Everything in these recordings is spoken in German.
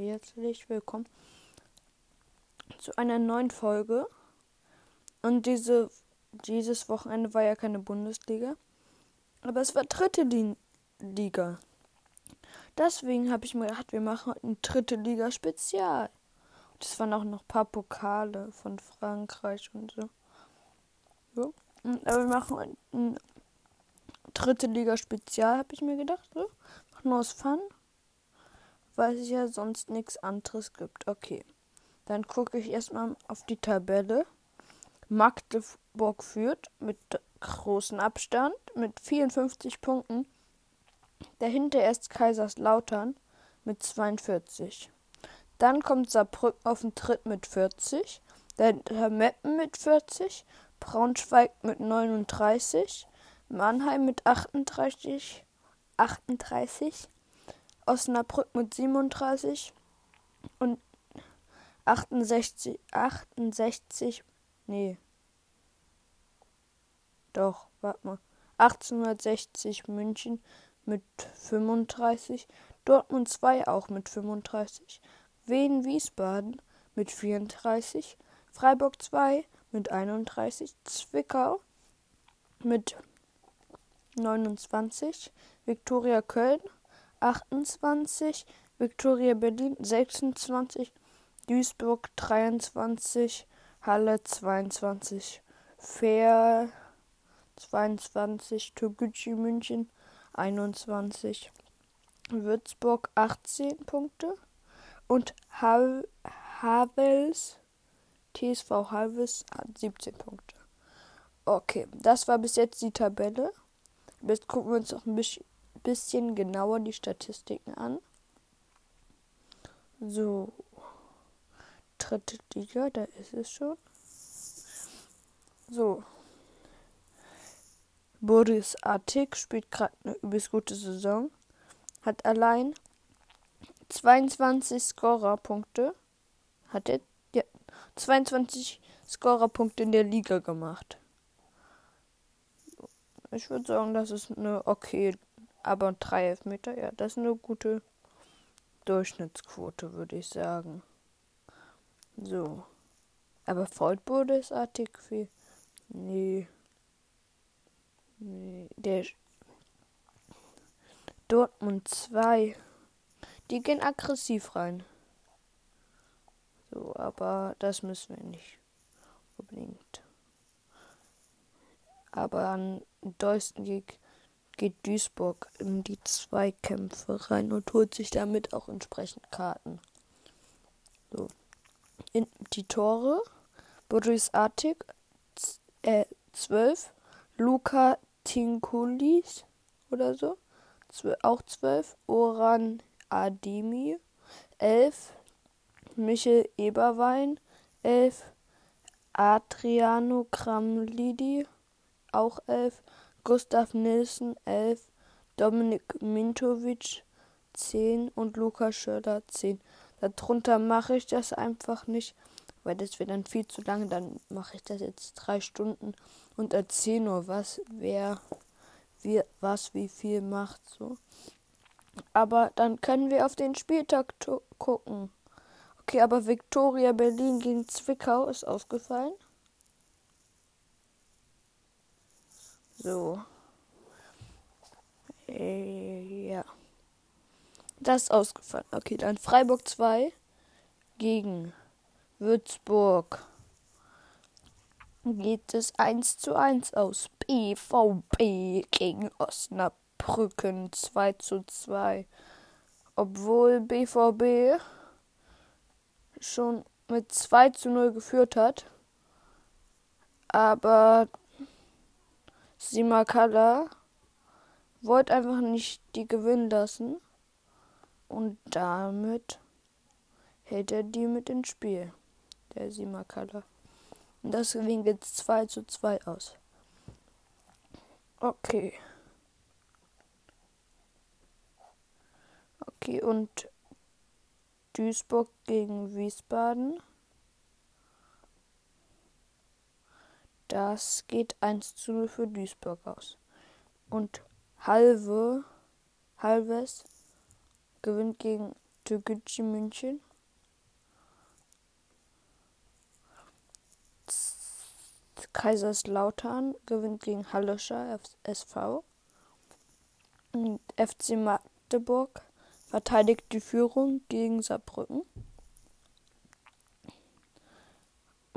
herzlich willkommen zu einer neuen Folge. Und diese, dieses Wochenende war ja keine Bundesliga, aber es war dritte Liga. Deswegen habe ich mir gedacht, wir machen ein dritte Liga Spezial. Das waren auch noch ein paar Pokale von Frankreich und so. so. Aber wir machen ein dritte Liga Spezial, habe ich mir gedacht. So. Machen nur aus Fun weil es ja sonst nichts anderes gibt. Okay. Dann gucke ich erstmal auf die Tabelle. Magdeburg führt mit großem Abstand mit 54 Punkten. Dahinter ist Kaiserslautern mit 42. Dann kommt Saarbrücken auf den Tritt mit 40. Dahinter Meppen mit 40. Braunschweig mit 39. Mannheim mit 38. 38. Osnabrück mit 37 und 68, 68, nee. Doch, warte mal. 1860 München mit 35, Dortmund 2 auch mit 35, Wien Wiesbaden mit 34, Freiburg 2 mit 31, Zwickau mit 29, Viktoria Köln 28, Viktoria Berlin 26, Duisburg 23, Halle 22, Fair 22, Toguchi München 21, Würzburg 18 Punkte und Havels TSV Havels hat 17 Punkte. Okay, das war bis jetzt die Tabelle. Jetzt gucken wir uns noch ein bisschen bisschen genauer die Statistiken an. So. Dritte Liga, da ist es schon. So. Boris Artik spielt gerade eine übelst gute Saison. Hat allein 22 Scorerpunkte. Hat er ja, 22 Scorerpunkte in der Liga gemacht. Ich würde sagen, das ist eine okay aber drei Elfmeter, ja, das ist eine gute Durchschnittsquote, würde ich sagen. So. Aber Vollbode ist artig viel. Nee. Nee. Der Dortmund 2. Die gehen aggressiv rein. So, aber das müssen wir nicht unbedingt. Aber an Deusten geht Duisburg in die Zweikämpfe rein und holt sich damit auch entsprechend Karten. So. In die Tore. Boris Artik äh, 12. Luca Tinkulis oder so. Auch 12. Oran Ademi 11. Michel Eberwein 11. Adriano Kramlidi auch 11. Gustav Nilsson 11, Dominik Mintovic 10 und Lukas Schöller 10. Darunter mache ich das einfach nicht, weil das wird dann viel zu lange. Dann mache ich das jetzt drei Stunden und erzähle nur, was wer wie, was wie viel macht so. Aber dann können wir auf den Spieltag gucken. Okay, aber Victoria Berlin gegen Zwickau ist ausgefallen. So. Äh, ja. Das ist ausgefallen. Okay, dann Freiburg 2 gegen Würzburg. Geht es 1 zu 1 aus. BVB gegen Osnabrücken 2 zu 2. Obwohl BVB schon mit 2 zu 0 geführt hat. Aber Simakala wollte einfach nicht die gewinnen lassen. Und damit hält er die mit ins Spiel. Der Simakala. Und deswegen geht es 2 zu 2 aus. Okay. Okay, und Duisburg gegen Wiesbaden. Das geht 1 zu 0 für Duisburg aus. Und Halve, Halves gewinnt gegen Türkgücü München. Kaiserslautern gewinnt gegen Hallischer SV. Und FC Magdeburg verteidigt die Führung gegen Saarbrücken.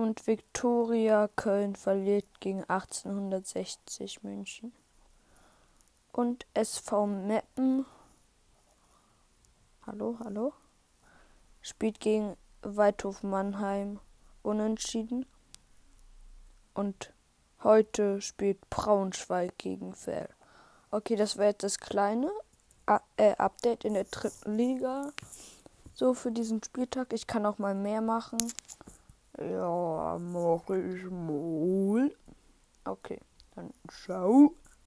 Und Viktoria Köln verliert gegen 1860 München. Und SV Meppen. Hallo, hallo. Spielt gegen Weidhof Mannheim unentschieden. Und heute spielt Braunschweig gegen Fell. Okay, das war jetzt das kleine äh, Update in der dritten Liga. So für diesen Spieltag. Ich kann auch mal mehr machen. Ja, mach ich mal. Okay, dann ciao.